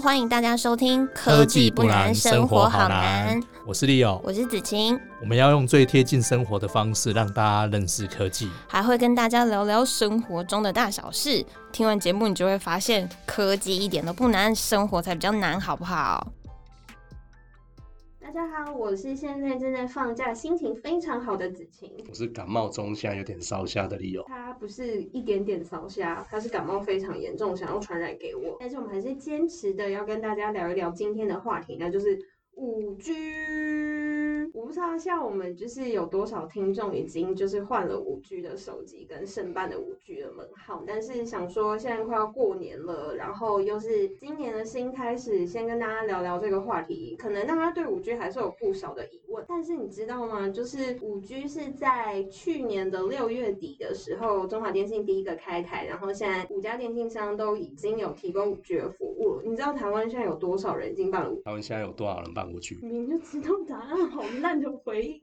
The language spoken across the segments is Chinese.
欢迎大家收听《科技不难，生活好难》。我是 Leo，我是子晴。我们要用最贴近生活的方式，让大家认识科技，还会跟大家聊聊生活中的大小事。听完节目，你就会发现科技一点都不难，生活才比较难，好不好？大家好，我是现在正在放假、心情非常好的子晴。我是感冒中，现在有点烧瞎的理由。他不是一点点烧瞎，他是感冒非常严重，想要传染给我。但是我们还是坚持的要跟大家聊一聊今天的话题，那就是五 G。我不知道像我们就是有多少听众已经就是换了五 G 的手机跟申办的五 G 的门号，但是想说现在快要过年了，然后又是今年的新开始，先跟大家聊聊这个话题。可能大家对五 G 还是有不少的疑问，但是你知道吗？就是五 G 是在去年的六月底的时候，中华电信第一个开台，然后现在五家电信商都已经有提供五 G 的服务。你知道台湾现在有多少人已经办了？台湾现在有多少人办过去你就知道答案好烂的回应。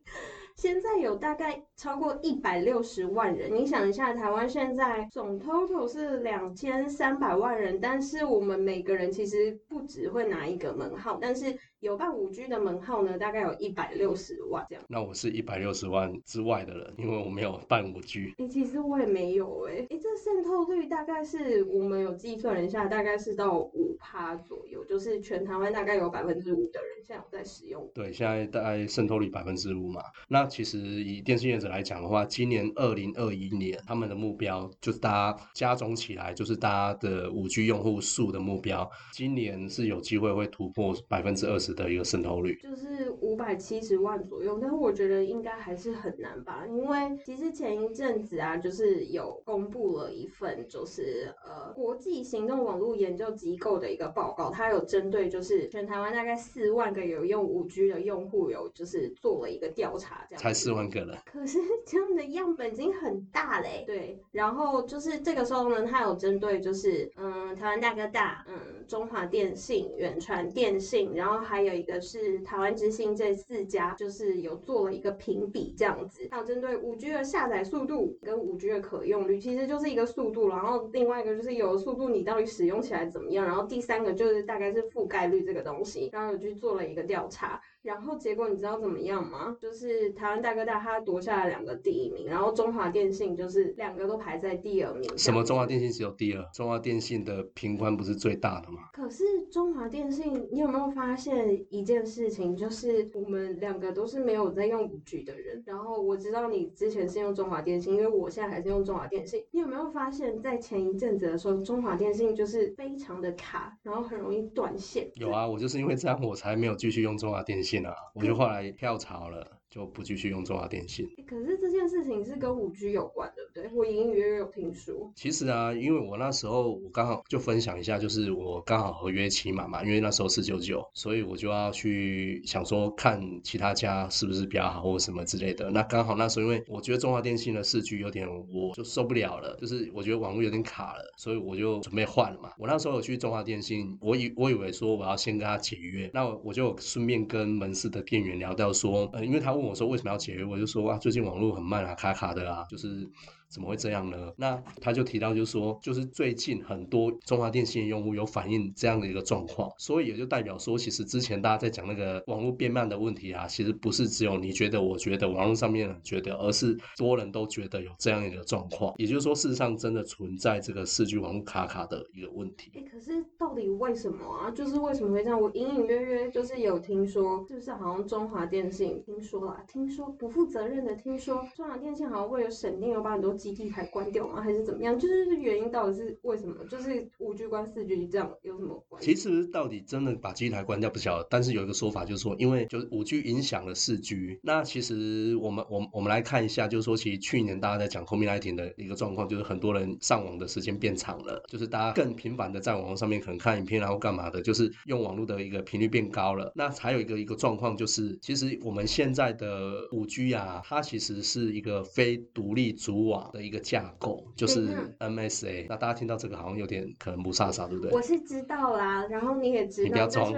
现在有大概超过一百六十万人，你想一下，台湾现在总 total 是两千三百万人，但是我们每个人其实不只会拿一个门号，但是。有办五 G 的门号呢，大概有一百六十万这样。那我是一百六十万之外的人，因为我没有办五 G。哎，其实我也没有哎。哎，这渗透率大概是我们有计算了一下，大概是到五趴左右，就是全台湾大概有百分之五的人现在有在使用。对，现在大概渗透率百分之五嘛。那其实以电信业者来讲的话，今年二零二一年他们的目标就是大家加总起来，就是大家的五 G 用户数的目标，今年是有机会会突破百分之二十。的一个渗透率。就是五百七十万左右，但是我觉得应该还是很难吧，因为其实前一阵子啊，就是有公布了一份就是呃国际行动网络研究机构的一个报告，它有针对就是全台湾大概四万个有用五 G 的用户有就是做了一个调查，这样才四万个人，可是 这样的样本已经很大嘞，对，然后就是这个时候呢，它有针对就是嗯台湾大哥大，嗯中华电信、远传电信，然后还有一个是台湾之星这四家，就是有做了一个评比这样子。还有针对五 G 的下载速度跟五 G 的可用率，其实就是一个速度，然后另外一个就是有速度你到底使用起来怎么样，然后第三个就是大概是覆盖率这个东西，然后有去做了一个调查。然后结果你知道怎么样吗？就是台湾大哥大他夺下了两个第一名，然后中华电信就是两个都排在第二名。什么中华电信只有第二？中华电信的频宽不是最大的吗？可是中华电信，你有没有发现一件事情？就是我们两个都是没有在用五 G 的人。然后我知道你之前是用中华电信，因为我现在还是用中华电信。你有没有发现，在前一阵子的时候，中华电信就是非常的卡，然后很容易断线？有啊，我就是因为这样，我才没有继续用中华电信啊。我就后来跳槽了。就不继续用中华电信。可是这件事情是跟五 G 有关，对不对？我隐隐约约有听说。其实啊，因为我那时候我刚好就分享一下，就是我刚好合约期满嘛，因为那时候四九九，所以我就要去想说看其他家是不是比较好或什么之类的。那刚好那时候因为我觉得中华电信的四 G 有点我就受不了了，就是我觉得网络有点卡了，所以我就准备换了嘛。我那时候有去中华电信，我以我以为说我要先跟他解约，那我就顺便跟门市的店员聊到说，呃，因为他问我说为什么要解约，我就说啊，最近网络很慢啊，卡卡的啊，就是。怎么会这样呢？那他就提到，就是说，就是最近很多中华电信的用户有反映这样的一个状况，所以也就代表说，其实之前大家在讲那个网络变慢的问题啊，其实不是只有你觉得，我觉得网络上面觉得，而是多人都觉得有这样一个状况。也就是说，事实上真的存在这个四 G 网络卡卡的一个问题。哎，可是到底为什么啊？就是为什么会这样？我隐隐约约就是有听说，就是好像中华电信听说啦？听说不负责任的听说，中华电信好像为了省电，有把很多。基地台关掉吗？还是怎么样？就是原因到底是为什么？就是五 G 关四 G 这样有什么关系？其实到底真的把基地台关掉不晓得，但是有一个说法就是说，因为就是五 G 影响了四 G。那其实我们我们我们来看一下，就是说其实去年大家在讲 c o m m u n i t 的一个状况，就是很多人上网的时间变长了，就是大家更频繁的在网络上面可能看影片然后干嘛的，就是用网络的一个频率变高了。那还有一个一个状况就是，其实我们现在的五 G 啊，它其实是一个非独立组网。的一个架构就是 MSA，那大家听到这个好像有点可能不飒飒，对不对？我是知道啦，然后你也知道，你不要装。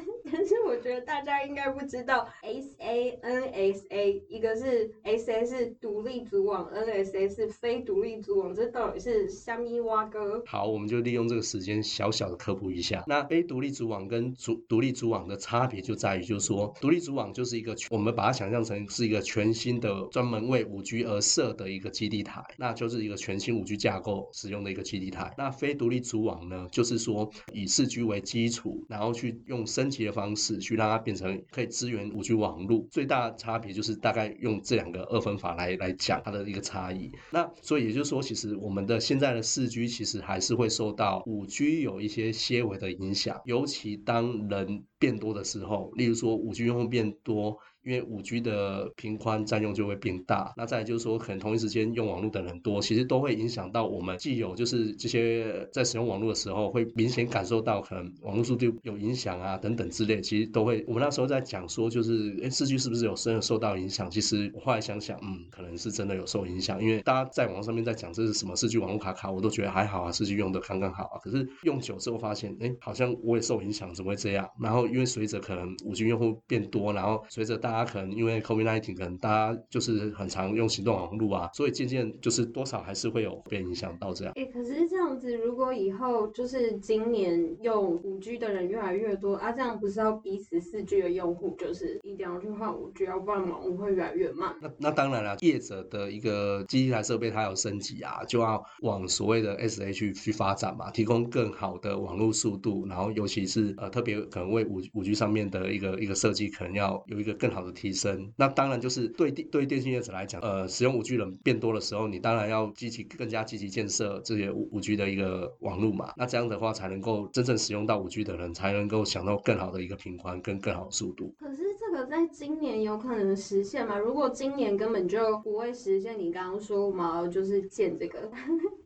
但是我觉得大家应该不知道 S A N S A，一个是 S A 是独立组网，N S A 是非独立组网，这到底是虾米蛙哥？好，我们就利用这个时间小小的科普一下。那非独立组网跟主独立组网的差别就在于，就是说独立组网就是一个我们把它想象成是一个全新的专门为五 G 而设的一个基地台，那就是一个全新五 G 架构使用的一个基地台。那非独立组网呢，就是说以四 G 为基础，然后去用升级的方式去让它变成可以支援五 G 网络。最大的差别就是大概用这两个二分法来来讲它的一个差异。那所以也就是说，其实我们的现在的四 G 其实还是会受到五 G 有一些些微的影响，尤其当人变多的时候，例如说五 G 用户变多。因为五 G 的频宽占用就会变大，那再来就是说，可能同一时间用网络的人多，其实都会影响到我们既有就是这些在使用网络的时候，会明显感受到可能网络速度有影响啊等等之类，其实都会。我们那时候在讲说，就是哎，四 G 是不是有真的受到影响？其实我后来想想，嗯，可能是真的有受影响，因为大家在网上面在讲这是什么四 G 网络卡卡，我都觉得还好啊，四 G 用的刚刚好啊。可是用久之后发现，哎，好像我也受影响，怎么会这样？然后因为随着可能五 G 用户变多，然后随着大家可能因为 COVID-19 可能大家就是很常用行动网络啊，所以渐渐就是多少还是会有被影响到这样。哎，可是这样子，如果以后就是今年用五 G 的人越来越多啊，这样不是要逼死四 G 的用户，就是一定要去换五 G，要不然网络会越来越慢。那那当然了，业者的一个机台设备它有升级啊，就要往所谓的 SH 去发展嘛，提供更好的网络速度，然后尤其是呃特别可能为五五 G 上面的一个一个设计，可能要有一个更好的提升。那当然就是对电对电信业者来讲，呃，使用五 G 人变多的时候，你当然要积极更加积极建设这些五五 G 的一个网络嘛。那这样的话，才能够真正使用到五 G 的人，才能够享受更好的一个频宽跟更好的速度。可是这个在今年有可能实现吗？如果今年根本就不会实现，你刚刚说我们要就是建这个。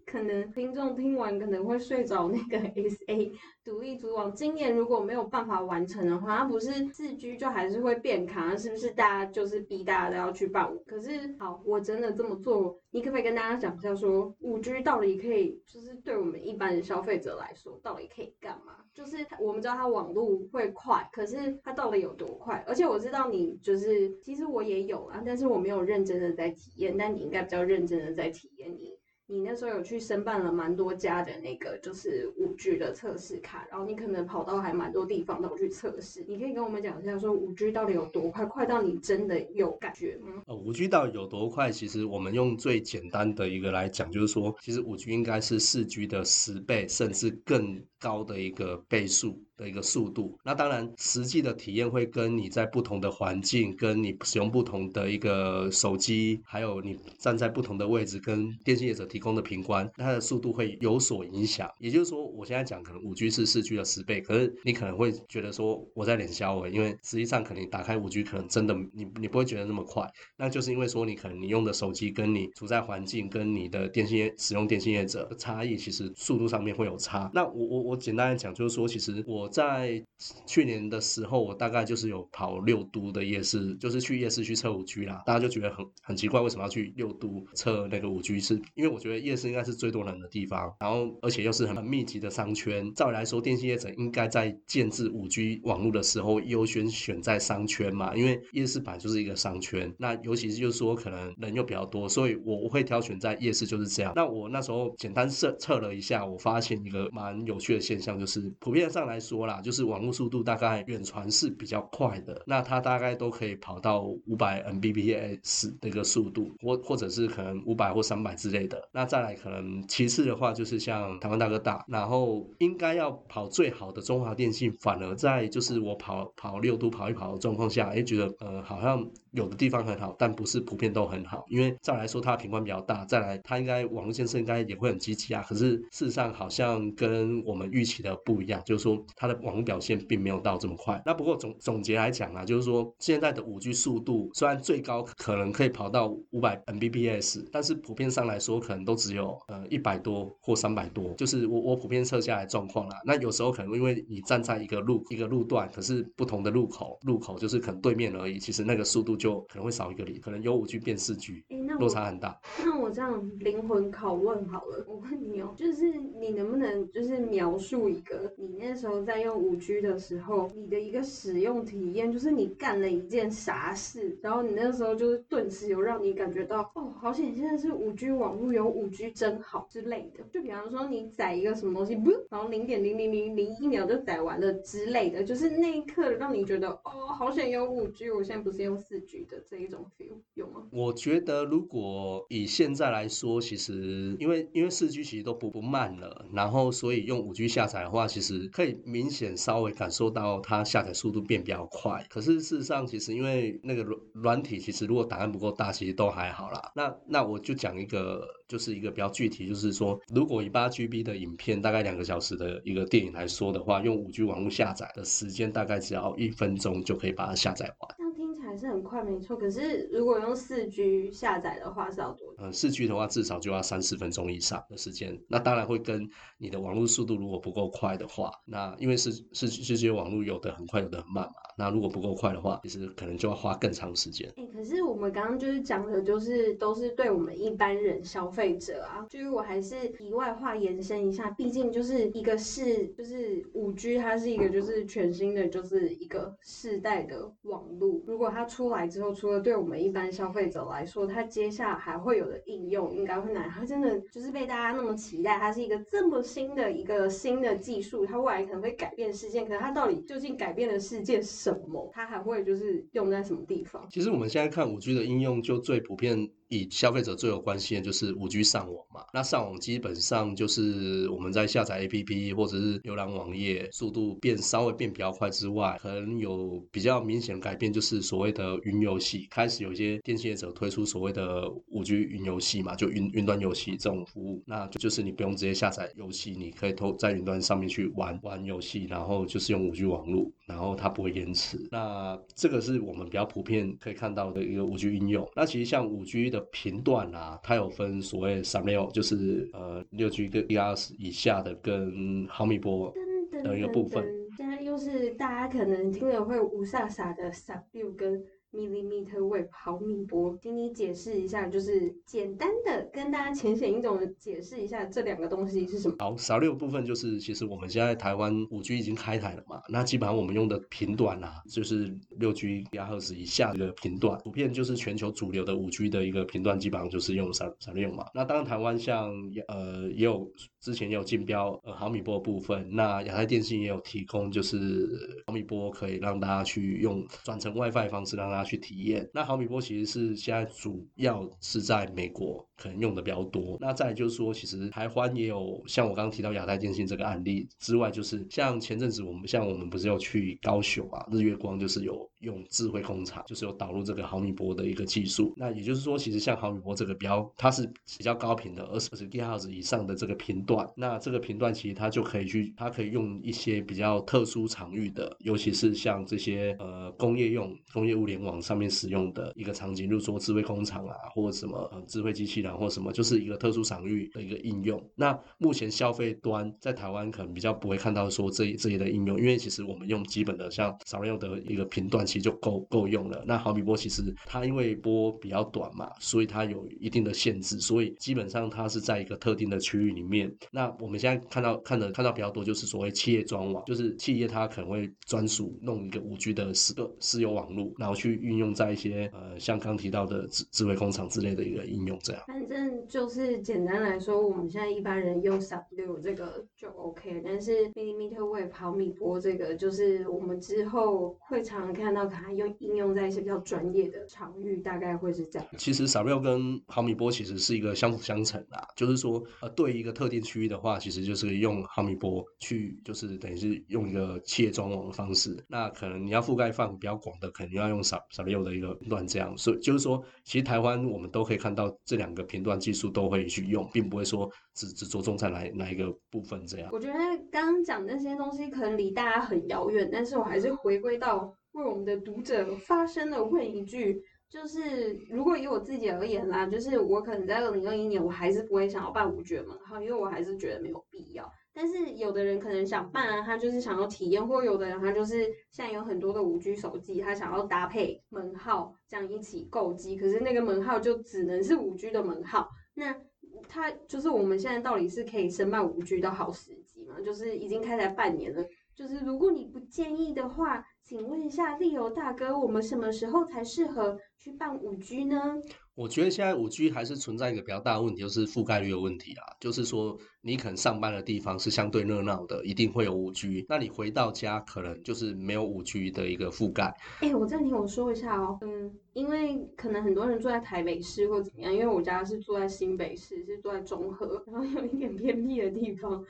可能听众听完可能会睡着。那个 S A 独立组网今年如果没有办法完成的话，它不是四 G 就还是会变卡，是不是？大家就是逼大家都要去办。可是好，我真的这么做，你可不可以跟大家讲一下，说五 G 到底可以，就是对我们一般的消费者来说，到底可以干嘛？就是我们知道它网络会快，可是它到底有多快？而且我知道你就是，其实我也有啊，但是我没有认真的在体验，但你应该比较认真的在体验你。你那时候有去申办了蛮多家的那个就是五 G 的测试卡，然后你可能跑到还蛮多地方都去测试。你可以跟我们讲一下，说五 G 到底有多快，快到你真的有感觉吗？呃，五 G 到底有多快？其实我们用最简单的一个来讲，就是说，其实五 G 应该是四 G 的十倍，甚至更高的一个倍数。的一个速度，那当然实际的体验会跟你在不同的环境，跟你使用不同的一个手机，还有你站在不同的位置，跟电信业者提供的频宽，它的速度会有所影响。也就是说，我现在讲可能五 G 是四 G 的十倍，可是你可能会觉得说我在脸消诶，因为实际上可能你打开五 G 可能真的你你不会觉得那么快，那就是因为说你可能你用的手机跟你处在环境跟你的电信业使用电信业者的差异，其实速度上面会有差。那我我我简单的讲就是说，其实我。在去年的时候，我大概就是有跑六都的夜市，就是去夜市去测五 G 啦。大家就觉得很很奇怪，为什么要去六都测那个五 G？是因为我觉得夜市应该是最多人的地方，然后而且又是很密集的商圈。照理来说，电信业者应该在建制五 G 网络的时候优先选在商圈嘛，因为夜市版就是一个商圈。那尤其是就是说可能人又比较多，所以我我会挑选在夜市就是这样。那我那时候简单测测了一下，我发现一个蛮有趣的现象，就是普遍上来说。多啦，就是网络速度大概远传是比较快的，那它大概都可以跑到五百 Mbps 那个速度，或或者是可能五百或三百之类的。那再来可能其次的话，就是像台湾大哥大，然后应该要跑最好的中华电信，反而在就是我跑跑六都跑一跑的状况下，哎，觉得呃好像有的地方很好，但不是普遍都很好。因为再来说它的频宽比较大，再来它应该网络建设应该也会很积极啊。可是事实上好像跟我们预期的不一样，就是说它的。网络表现并没有到这么快。那不过总总结来讲啊，就是说现在的五 G 速度虽然最高可能可以跑到五百 Mbps，但是普遍上来说可能都只有呃一百多或三百多。就是我我普遍测下来状况啦。那有时候可能因为你站在一个路一个路段，可是不同的路口路口就是可能对面而已，其实那个速度就可能会少一个零，可能由五 G 变四 G，落差很大。那我这样灵魂拷问好了，我问你哦，就是你能不能就是描述一个你那时候在在用五 G 的时候，你的一个使用体验，就是你干了一件啥事，然后你那时候就是顿时有让你感觉到，哦，好险现在是五 G 网络，有五 G 真好之类的。就比方说你载一个什么东西，不，然后零点零零零零一秒就载完了之类的，就是那一刻让你觉得，哦，好险有五 G，我现在不是用四的这一种 feel，有吗？我觉得如果以现在来说，其实因为因为四 G 其实都不不慢了，然后所以用五 G 下载的话，其实可以明显稍微感受到它下载速度变比较快。可是事实上，其实因为那个软软体，其实如果档案不够大，其实都还好啦。那那我就讲一个，就是一个比较具体，就是说，如果以八 GB 的影片，大概两个小时的一个电影来说的话，用五 G 网络下载的时间大概只要一分钟就可以把它下载完。是很快，没错。可是如果用四 G 下载的话，是要多久？呃，四 G 的话至少就要三四分钟以上的时间。那当然会跟你的网络速度如果不够快的话，那因为是是这些网络有的很快，有的很慢嘛。那如果不够快的话，其实可能就要花更长时间。哎、可是我们刚刚就是讲的，就是都是对我们一般人消费者啊，就是我还是题外话延伸一下，毕竟就是一个是就是五 G，它是一个就是全新的就是一个世代的网络。如果它出来之后，除了对我们一般消费者来说，它接下来还会有的应用应该会哪？它真的就是被大家那么期待，它是一个这么新的一个新的技术，它未来可能会改变世界，可是它到底究竟改变了世界什么？它还会就是用在什么地方？其实我们现在看五 G 的应用，就最普遍以消费者最有关心的就是五 G 上网嘛。那上网基本上就是我们在下载 APP 或者是浏览网页，速度变稍微变比较快之外，可能有比较明显改变，就是所谓的云游戏，开始有一些电信业者推出所谓的五 G 云游戏嘛，就云云端游戏这种服务。那就就是你不用直接下载游戏，你可以投在云端上面去玩玩游戏，然后就是用五 G 网络，然后它不会延迟。那这个是我们比较普遍可以看到的一个五 G 应用。那其实像五 G 的频段啊，它有分所谓三六，就是呃六 G 跟 ERS 以下的跟毫米波噔的一个部分。现在又是大家可能听了会无傻傻的 sub 六跟 millimeter wave 毫米波，请你解释一下，就是简单的跟大家浅显易懂的解释一下这两个东西是什么。好，少六部分就是，其实我们现在台湾五 G 已经开台了嘛，那基本上我们用的频段啊，就是六 G 亚赫兹以下的频段，普遍就是全球主流的五 G 的一个频段，基本上就是用少少六嘛。那当然台湾像呃也有之前也有竞标呃毫米波部分，那亚太电信也有提供，就是毫米波可以让大家去用转成 WiFi 方式让大家去体验。那毫米波其实是现在主要是在美国可能用的比较多。那再就是说，其实台湾也有像我刚刚提到亚太电信这个案例之外，就是像前阵子我们像我们不是有去高雄啊，日月光就是有用智慧工厂，就是有导入这个毫米波的一个技术。那也就是说，其实像毫米波这个标，它是比较高频的二十二十 GHz 以上的这个频段，那这个频段其实它就可以去，它可以用一些比较特殊场域的，尤其是像这些呃工业用、工业物联网上面使用的一个场景，就是说智慧工厂啊，或者什么智慧机器人或什么，就是一个特殊场域的一个应用。那目前消费端在台湾可能比较不会看到说这这些的应用，因为其实我们用基本的像少量的一个频段，其实就够够用了。那毫米波其实它因为波比较短嘛，所以它有一定的限制，所以基本上它是在一个特定的区域里面。那我们现在看到看的看到比较多，就是所谓企业专网，就是企业它可能会专属弄一个五 G 的私个私有网络，然后去运用在一些呃像刚提到的智智慧工厂之类的一个应用这样。反正就是简单来说，我们现在一般人用 sub 六这个就 OK，但是 millimeter wave 毫米波这个，就是我们之后会常常看到它用应用在一些比较专业的场域，大概会是这样。其实扫料跟毫米波其实是一个相辅相成啦，就是说，呃，对一个特定区域的话，其实就是用毫米波去，就是等于是用一个企业专网的方式。那可能你要覆盖范围比较广的，可能要用少少六的一个频段这样。所以就是说，其实台湾我们都可以看到这两个频段技术都会去用，并不会说只只着重在哪哪一个部分这样。我觉得刚刚讲那些东西可能离大家很遥远，但是我还是回归到为我们的读者发声的问一句。就是如果以我自己而言啦，就是我可能在二零二一年，我还是不会想要办五 G 门号，因为我还是觉得没有必要。但是有的人可能想办啊，他就是想要体验，或有的人他就是现在有很多的五 G 手机，他想要搭配门号这样一起购机，可是那个门号就只能是五 G 的门号。那他就是我们现在到底是可以申办五 G 的好时机吗？就是已经开台半年了。就是如果你不介意的话，请问一下利友大哥，我们什么时候才适合去办五 G 呢？我觉得现在五 G 还是存在一个比较大的问题，就是覆盖率的问题啊。就是说，你可能上班的地方是相对热闹的，一定会有五 G。那你回到家，可能就是没有五 G 的一个覆盖。哎，我暂停，我说一下哦。嗯，因为可能很多人住在台北市或怎么样，因为我家是住在新北市，是住在中和，然后有一点偏僻的地方。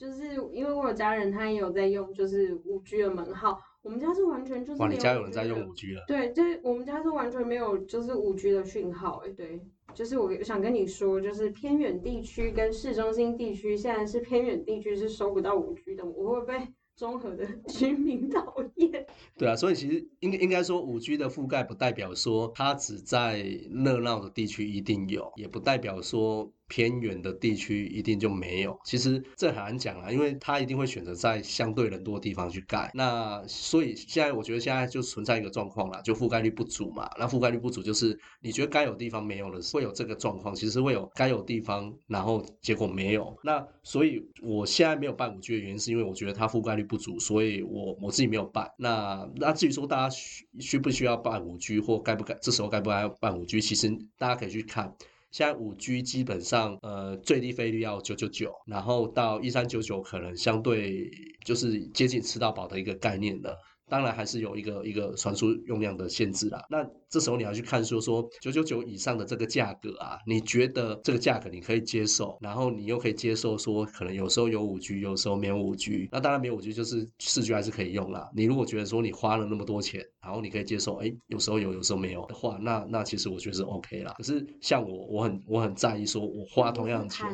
就是因为我有家人，他也有在用，就是五 G 的门号。我们家是完全就是，哇，你家有人在用五 G 了？对，就是我们家是完全没有，就是五 G 的讯号。哎，对，就是我想跟你说，就是偏远地区跟市中心地区，现在是偏远地区是收不到五 G 的，我会被综合的 居民讨厌。对啊，所以其实应该应该说，五 G 的覆盖不代表说它只在热闹的地区一定有，也不代表说。偏远的地区一定就没有，其实这很难讲啊，因为他一定会选择在相对人多的地方去盖。那所以现在我觉得现在就存在一个状况啦，就覆盖率不足嘛。那覆盖率不足就是你觉得该有地方没有了，会有这个状况。其实会有该有地方，然后结果没有。那所以我现在没有办五 G 的原因，是因为我觉得它覆盖率不足，所以我我自己没有办。那那至于说大家需需不需要办五 G 或该不该这时候该不该办五 G，其实大家可以去看。现在五 G 基本上，呃，最低费率要九九九，然后到一三九九，可能相对就是接近吃到饱的一个概念了。当然还是有一个一个传输用量的限制啦。那这时候你要去看说说九九九以上的这个价格啊，你觉得这个价格你可以接受，然后你又可以接受说可能有时候有五 G，有时候没有五 G。那当然没有五 G 就是四 G 还是可以用啦。你如果觉得说你花了那么多钱，然后你可以接受，哎，有时候有，有时候没有的话，那那其实我觉得是 OK 啦。可是像我，我很我很在意说我花同样的钱。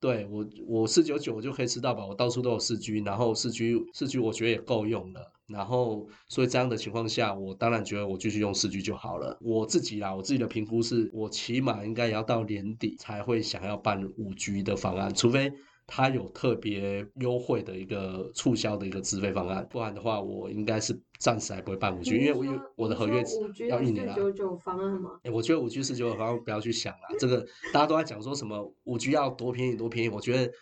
对我，我四九九就可以吃到饱，我到处都有四 G，然后四 G 四 G 我觉得也够用了，然后所以这样的情况下，我当然觉得我继续用四 G 就好了。我自己啦，我自己的评估是我起码应该也要到年底才会想要办五 G 的方案，除非。它有特别优惠的一个促销的一个资费方案，不然的话，我应该是暂时还不会办五 G，因为我有我的合约要一年了。九九方案吗？哎，我觉得五 G 四九九方案不要去想了，这个大家都在讲说什么五 G 要多便宜多便宜，我觉得。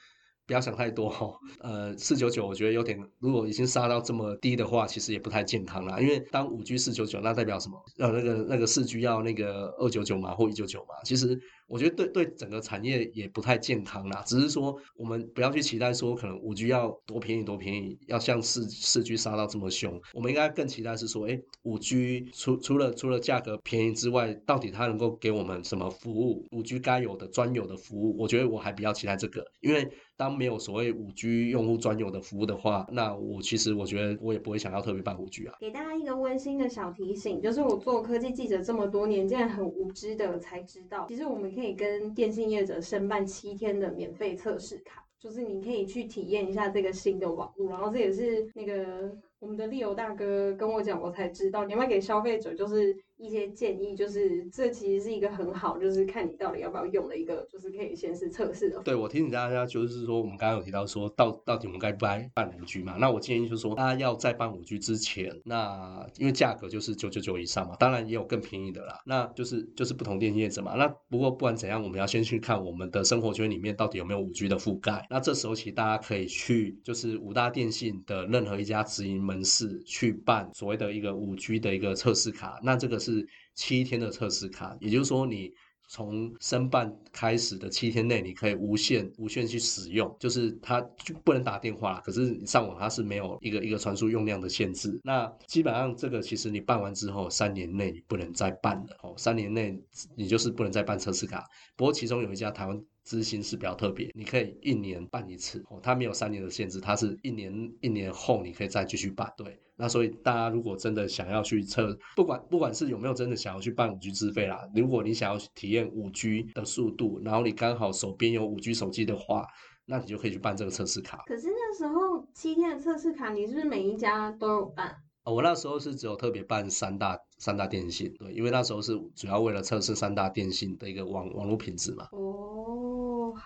不要想太多哈，呃，四九九我觉得有点，如果已经杀到这么低的话，其实也不太健康啦。因为当五 G 四九九，那代表什么？呃，那个那个四 G 要那个二九九嘛，或一九九嘛。其实我觉得对对整个产业也不太健康啦。只是说我们不要去期待说可能五 G 要多便宜多便宜，要像四四 G 杀到这么凶。我们应该更期待是说，哎，五 G 除除了除了价格便宜之外，到底它能够给我们什么服务？五 G 该有的专有的服务，我觉得我还比较期待这个，因为。当没有所谓五 G 用户专有的服务的话，那我其实我觉得我也不会想要特别办五 G 啊。给大家一个温馨的小提醒，就是我做科技记者这么多年，竟然很无知的才知道，其实我们可以跟电信业者申办七天的免费测试卡，就是你可以去体验一下这个新的网络，然后这也是那个我们的利友大哥跟我讲，我才知道，你要给消费者就是。一些建议就是这其实是一个很好，就是看你到底要不要用的一个，就是可以先是测试的。对我提醒大家，就是说我们刚刚有提到说到到底我们该不该办五 G 嘛？那我建议就是说，大家要在办五 G 之前，那因为价格就是九九九以上嘛，当然也有更便宜的啦。那就是就是不同电信业者嘛。那不过不管怎样，我们要先去看我们的生活圈里面到底有没有五 G 的覆盖。那这时候其实大家可以去就是五大电信的任何一家直营门市去办所谓的一个五 G 的一个测试卡。那这个是。七天的测试卡，也就是说，你从申办开始的七天内，你可以无限无限去使用，就是它就不能打电话，可是你上网它是没有一个一个传输用量的限制。那基本上这个其实你办完之后，三年内你不能再办了哦，三年内你就是不能再办测试卡。不过其中有一家台湾。资薪是比较特别，你可以一年办一次哦，它没有三年的限制，它是一年一年后你可以再继续办。对，那所以大家如果真的想要去测，不管不管是有没有真的想要去办五 G 资费啦，如果你想要体验五 G 的速度，然后你刚好手边有五 G 手机的话，那你就可以去办这个测试卡。可是那时候七天的测试卡，你是不是每一家都有办？我那时候是只有特别办三大三大电信，对，因为那时候是主要为了测试三大电信的一个网网络品质嘛。哦，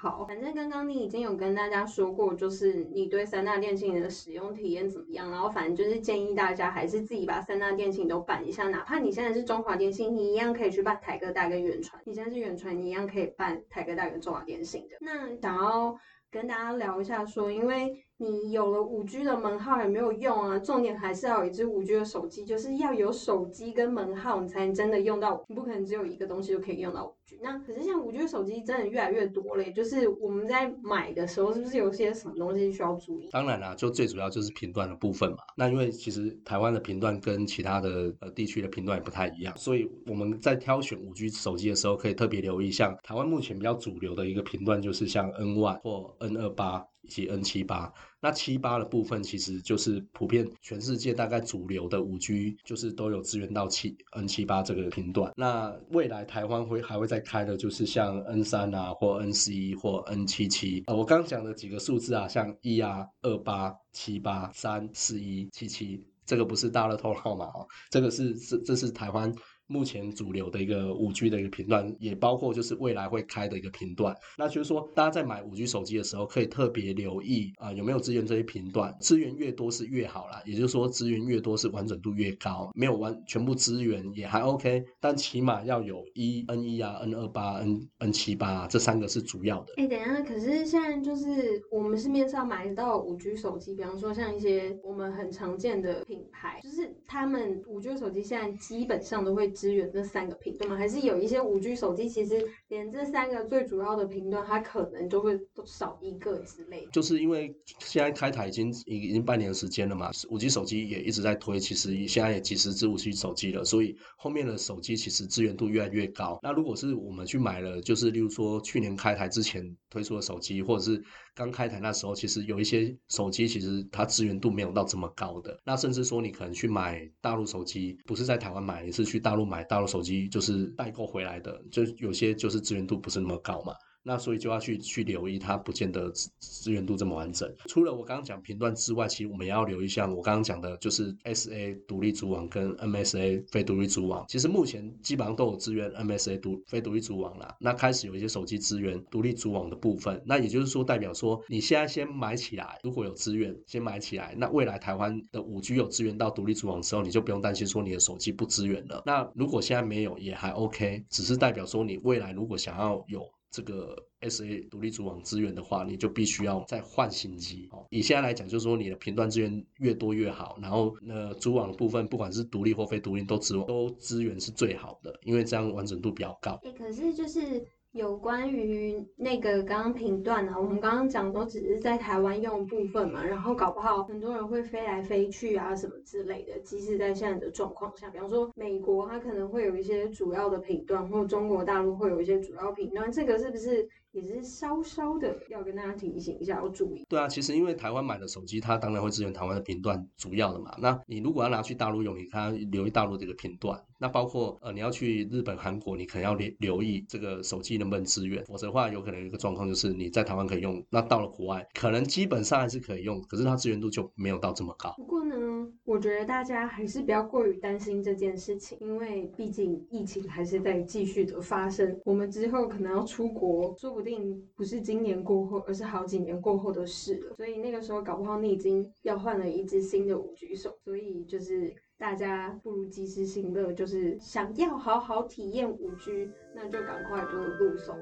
好，反正刚刚你已经有跟大家说过，就是你对三大电信的使用体验怎么样，然后反正就是建议大家还是自己把三大电信都办一下，哪怕你现在是中华电信，你一样可以去办台哥大跟远传；你现在是远传，你一样可以办台哥大跟中华电信的。那想要跟大家聊一下，说因为。你有了五 G 的门号也没有用啊，重点还是要有一只五 G 的手机，就是要有手机跟门号，你才能真的用到，你不可能只有一个东西就可以用到五 G。那可是像五 G 手机真的越来越多嘞，就是我们在买的时候是不是有些什么东西需要注意？当然啦，就最主要就是频段的部分嘛。那因为其实台湾的频段跟其他的呃地区的频段也不太一样，所以我们在挑选五 G 手机的时候，可以特别留意，像台湾目前比较主流的一个频段就是像 N one 或 N 二八。以及 N 七八，那七八的部分其实就是普遍全世界大概主流的五 G，就是都有支援到七 N 七八这个频段。那未来台湾会还会再开的，就是像 N 三啊，或 N 十一或 N 七七。呃，我刚讲的几个数字啊，像一啊、二八、七八、三四一、七七，这个不是大乐透号码哦，这个是这这是台湾。目前主流的一个五 G 的一个频段，也包括就是未来会开的一个频段。那就是说，大家在买五 G 手机的时候，可以特别留意啊，有没有资源这些频段？资源越多是越好啦，也就是说，资源越多是完整度越高。没有完全部资源也还 OK，但起码要有一 N 一啊、N 二八、N N 七八这三个是主要的。哎，等一下，可是现在就是我们市面上买到五 G 手机，比方说像一些我们很常见的品牌，就是他们五 G 手机现在基本上都会。支援这三个频段吗？还是有一些五 G 手机，其实连这三个最主要的频段，它可能就会少一个之类。就是因为现在开台已经已已经半年时间了嘛，五 G 手机也一直在推，其实现在也几十支五 G 手机了，所以后面的手机其实资源度越来越高。那如果是我们去买了，就是例如说去年开台之前推出的手机，或者是刚开台那时候，其实有一些手机其实它资源度没有到这么高的。那甚至说你可能去买大陆手机，不是在台湾买，你是去大陆。买大陆手机就是代购回来的，就有些就是资源度不是那么高嘛。那所以就要去去留意，它不见得资资源度这么完整。除了我刚刚讲频段之外，其实我们也要留意像我刚刚讲的，就是 SA 独立组网跟 MSA 非独立组网。其实目前基本上都有支援 MSA 独非独立组网啦。那开始有一些手机支援独立组网的部分，那也就是说代表说你现在先买起来，如果有资源先买起来，那未来台湾的五 G 有支援到独立组网的时候，你就不用担心说你的手机不支援了。那如果现在没有也还 OK，只是代表说你未来如果想要有。这个 S A 独立组网资源的话，你就必须要再换新机哦。以现在来讲，就是说你的频段资源越多越好，然后那组网的部分，不管是独立或非独立，都支都资源是最好的，因为这样完整度比较高。哎，可是就是。有关于那个刚刚频段呢，我们刚刚讲都只是在台湾用部分嘛，然后搞不好很多人会飞来飞去啊什么之类的。即使在现在的状况下，比方说美国，它可能会有一些主要的频段，或中国大陆会有一些主要频段，这个是不是？也是稍稍的要跟大家提醒一下，要注意。对啊，其实因为台湾买的手机，它当然会支援台湾的频段，主要的嘛。那你如果要拿去大陆用，你看留意大陆这个频段。那包括呃，你要去日本、韩国，你可能要留留意这个手机能不能支援，否则的话，有可能有一个状况就是你在台湾可以用，那到了国外，可能基本上还是可以用，可是它支援度就没有到这么高。不过呢。我觉得大家还是不要过于担心这件事情，因为毕竟疫情还是在继续的发生。我们之后可能要出国，说不定不是今年过后，而是好几年过后的事了。所以那个时候搞不好你已经要换了一只新的五 G 手。所以就是大家不如及时行乐，就是想要好好体验五 G，那就赶快就入手。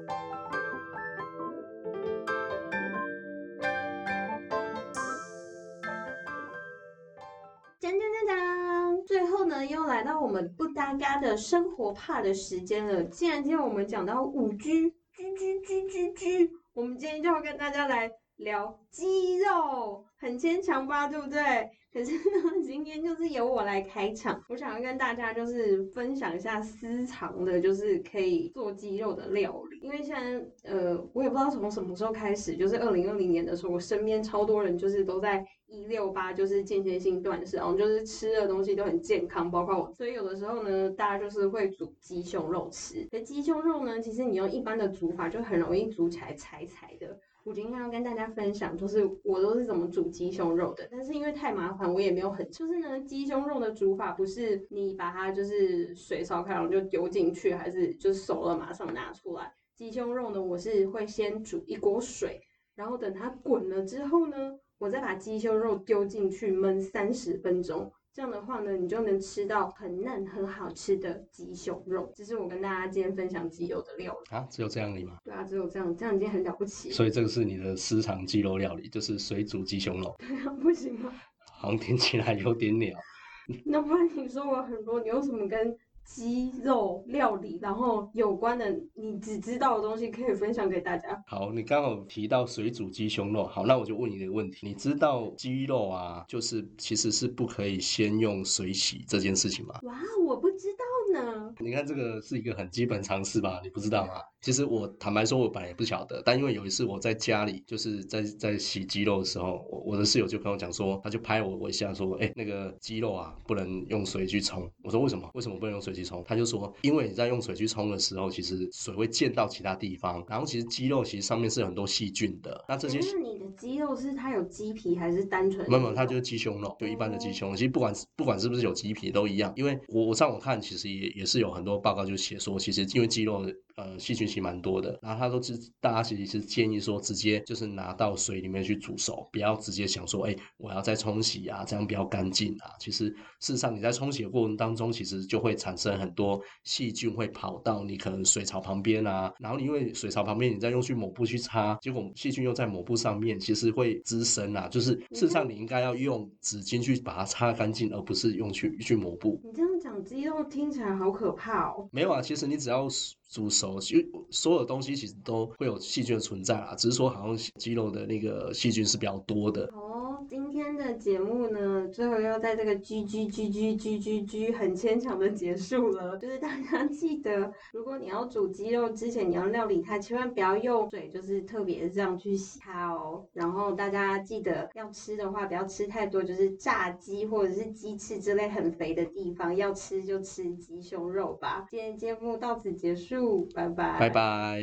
最后呢，又来到我们不搭嘎的生活怕的时间了。既然今天我们讲到五居居居居居居我们今天就要跟大家来聊肌肉，很牵强吧，对不对？可是呢，今天就是由我来开场，我想要跟大家就是分享一下私藏的，就是可以做鸡肉的料理。因为现在呃，我也不知道从什么时候开始，就是二零二零年的时候，我身边超多人就是都在一六八，就是间歇性断食，然后就是吃的东西都很健康，包括我。所以有的时候呢，大家就是会煮鸡胸肉吃。可鸡胸肉呢，其实你用一般的煮法就很容易煮起来柴柴的。我今天要跟大家分享，就是我都是怎么煮鸡胸肉的。但是因为太麻烦，我也没有很就是呢，鸡胸肉的煮法不是你把它就是水烧开然后就丢进去，还是就熟了马上拿出来。鸡胸肉呢，我是会先煮一锅水，然后等它滚了之后呢，我再把鸡胸肉丢进去焖三十分钟。这样的话呢，你就能吃到很嫩、很好吃的鸡胸肉。这是我跟大家今天分享鸡肉的料理。啊，只有这样而已吗？对啊，只有这样，这样已经很了不起了。所以这个是你的私藏鸡肉料理，就是水煮鸡胸肉，对 啊不行吗？好像听起来有点鸟。那不然你说我很多，你有什么跟鸡肉料理然后有关的你只知道的东西可以分享给大家？好，你刚好提到水煮鸡胸肉，好，那我就问你一个问题，你知道鸡肉啊，就是其实是不可以先用水洗这件事情吗？哇，我不知道呢。你看这个是一个很基本常识吧？你不知道吗？其实我坦白说，我本来也不晓得，但因为有一次我在家里就是在在洗鸡肉的时候，我我的室友就跟我讲说，他就拍我我一下说，哎、那个鸡肉啊不能用水去冲。我说为什么？为什么不能用水去冲？他就说，因为你在用水去冲的时候，其实水会溅到其他地方，然后其实鸡肉其实上面是很多细菌的，那这些那你的鸡肉是它有鸡皮还是单纯？没有它就是鸡胸肉，就一般的鸡胸肉。其实不管不管是不是有鸡皮都一样，因为我我上网看，其实也也是有很多报告就写说，其实因为鸡肉呃细菌其实蛮多的，然后他都是大家其实是建议说直接就是拿到水里面去煮熟，不要直接想说，哎，我要再冲洗啊，这样比较干净啊。其实事实上你在冲洗的过程当中，其实就会产生很多细菌会跑到你可能水槽旁边啊，然后因为水槽旁边你再用去抹布去擦，结果细菌又在抹布上面，其实会滋生啊。就是事实上你应该要用纸巾去把它擦干净，而不是用去去抹布。你这样讲肌肉听起来好可怕哦。没有啊，其实你只要煮熟，其实所有东西其实都会有细菌的存在啦，只是说好像肌肉的那个细菌是比较多的。今天的节目呢，最后要在这个 G G G G G G G 很牵强的结束了。就是大家记得，如果你要煮鸡肉之前，你要料理它，千万不要用水，就是特别这样去洗它哦。然后大家记得要吃的话，不要吃太多，就是炸鸡或者是鸡翅之类很肥的地方，要吃就吃鸡胸肉吧。今天节目到此结束，拜拜，拜拜。